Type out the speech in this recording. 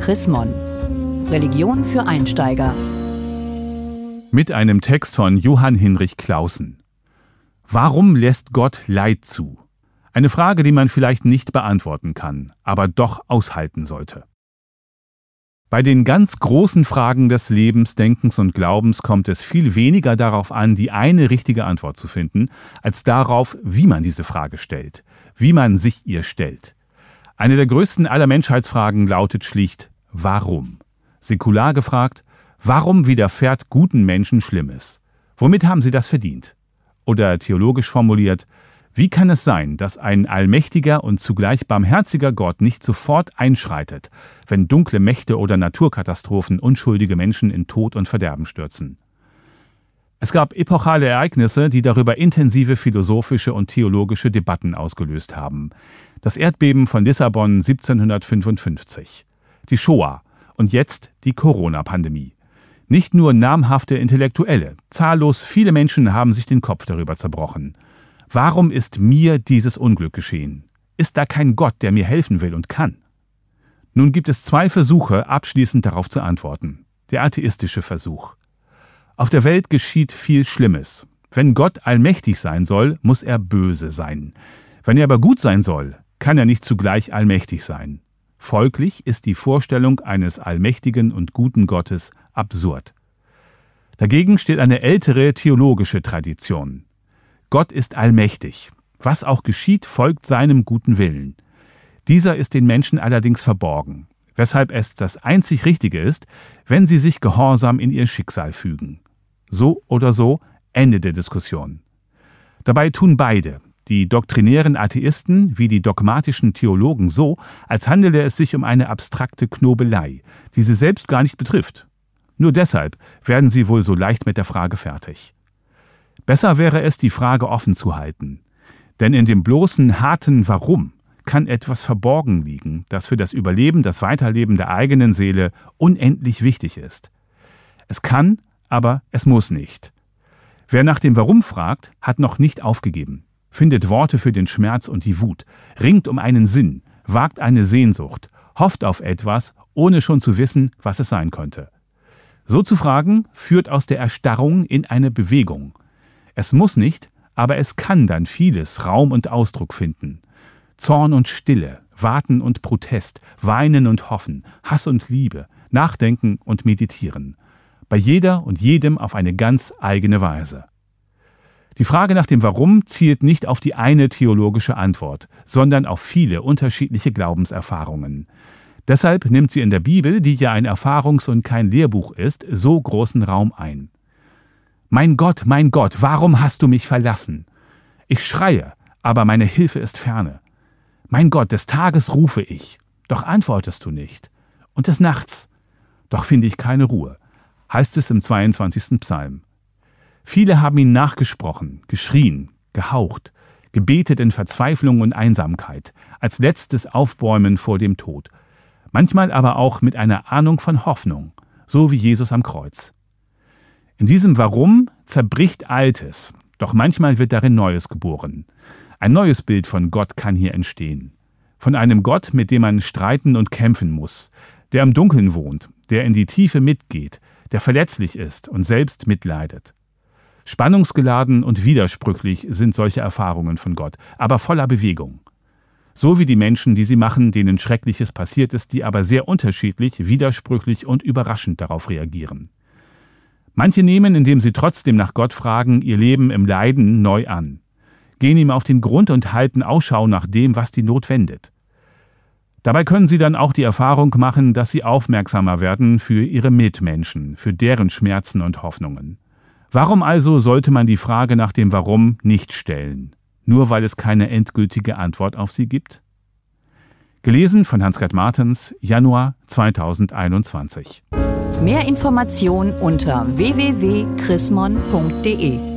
Chris Mon. Religion für Einsteiger. Mit einem Text von Johann Hinrich Clausen. Warum lässt Gott Leid zu? Eine Frage, die man vielleicht nicht beantworten kann, aber doch aushalten sollte. Bei den ganz großen Fragen des Lebens, Denkens und Glaubens kommt es viel weniger darauf an, die eine richtige Antwort zu finden, als darauf, wie man diese Frage stellt, wie man sich ihr stellt. Eine der größten aller Menschheitsfragen lautet schlicht Warum? Säkular gefragt, warum widerfährt guten Menschen Schlimmes? Womit haben sie das verdient? Oder theologisch formuliert, wie kann es sein, dass ein allmächtiger und zugleich barmherziger Gott nicht sofort einschreitet, wenn dunkle Mächte oder Naturkatastrophen unschuldige Menschen in Tod und Verderben stürzen? Es gab epochale Ereignisse, die darüber intensive philosophische und theologische Debatten ausgelöst haben. Das Erdbeben von Lissabon 1755, die Shoah und jetzt die Corona-Pandemie. Nicht nur namhafte Intellektuelle, zahllos viele Menschen haben sich den Kopf darüber zerbrochen. Warum ist mir dieses Unglück geschehen? Ist da kein Gott, der mir helfen will und kann? Nun gibt es zwei Versuche, abschließend darauf zu antworten. Der atheistische Versuch. Auf der Welt geschieht viel Schlimmes. Wenn Gott allmächtig sein soll, muss er böse sein. Wenn er aber gut sein soll, kann er nicht zugleich allmächtig sein. Folglich ist die Vorstellung eines allmächtigen und guten Gottes absurd. Dagegen steht eine ältere theologische Tradition. Gott ist allmächtig. Was auch geschieht, folgt seinem guten Willen. Dieser ist den Menschen allerdings verborgen, weshalb es das einzig Richtige ist, wenn sie sich gehorsam in ihr Schicksal fügen. So oder so, Ende der Diskussion. Dabei tun beide, die doktrinären Atheisten wie die dogmatischen Theologen so, als handele es sich um eine abstrakte Knobelei, die sie selbst gar nicht betrifft. Nur deshalb werden sie wohl so leicht mit der Frage fertig. Besser wäre es, die Frage offen zu halten. Denn in dem bloßen harten Warum kann etwas verborgen liegen, das für das Überleben, das Weiterleben der eigenen Seele unendlich wichtig ist. Es kann, aber es muss nicht. Wer nach dem Warum fragt, hat noch nicht aufgegeben, findet Worte für den Schmerz und die Wut, ringt um einen Sinn, wagt eine Sehnsucht, hofft auf etwas, ohne schon zu wissen, was es sein könnte. So zu fragen, führt aus der Erstarrung in eine Bewegung, es muss nicht, aber es kann dann vieles Raum und Ausdruck finden. Zorn und Stille, Warten und Protest, Weinen und Hoffen, Hass und Liebe, Nachdenken und Meditieren. Bei jeder und jedem auf eine ganz eigene Weise. Die Frage nach dem Warum zielt nicht auf die eine theologische Antwort, sondern auf viele unterschiedliche Glaubenserfahrungen. Deshalb nimmt sie in der Bibel, die ja ein Erfahrungs- und kein Lehrbuch ist, so großen Raum ein. Mein Gott, mein Gott, warum hast du mich verlassen? Ich schreie, aber meine Hilfe ist ferne. Mein Gott, des Tages rufe ich, doch antwortest du nicht. Und des Nachts, doch finde ich keine Ruhe, heißt es im 22. Psalm. Viele haben ihn nachgesprochen, geschrien, gehaucht, gebetet in Verzweiflung und Einsamkeit, als letztes Aufbäumen vor dem Tod. Manchmal aber auch mit einer Ahnung von Hoffnung, so wie Jesus am Kreuz. In diesem Warum zerbricht Altes, doch manchmal wird darin Neues geboren. Ein neues Bild von Gott kann hier entstehen. Von einem Gott, mit dem man streiten und kämpfen muss, der im Dunkeln wohnt, der in die Tiefe mitgeht, der verletzlich ist und selbst mitleidet. Spannungsgeladen und widersprüchlich sind solche Erfahrungen von Gott, aber voller Bewegung. So wie die Menschen, die sie machen, denen Schreckliches passiert ist, die aber sehr unterschiedlich, widersprüchlich und überraschend darauf reagieren. Manche nehmen, indem sie trotzdem nach Gott fragen, ihr Leben im Leiden neu an, gehen ihm auf den Grund und halten Ausschau nach dem, was die Not wendet. Dabei können sie dann auch die Erfahrung machen, dass sie aufmerksamer werden für ihre Mitmenschen, für deren Schmerzen und Hoffnungen. Warum also sollte man die Frage nach dem Warum nicht stellen, nur weil es keine endgültige Antwort auf sie gibt? Gelesen von Hans-Gerd Martens, Januar 2021. Mehr Informationen unter www.chrismon.de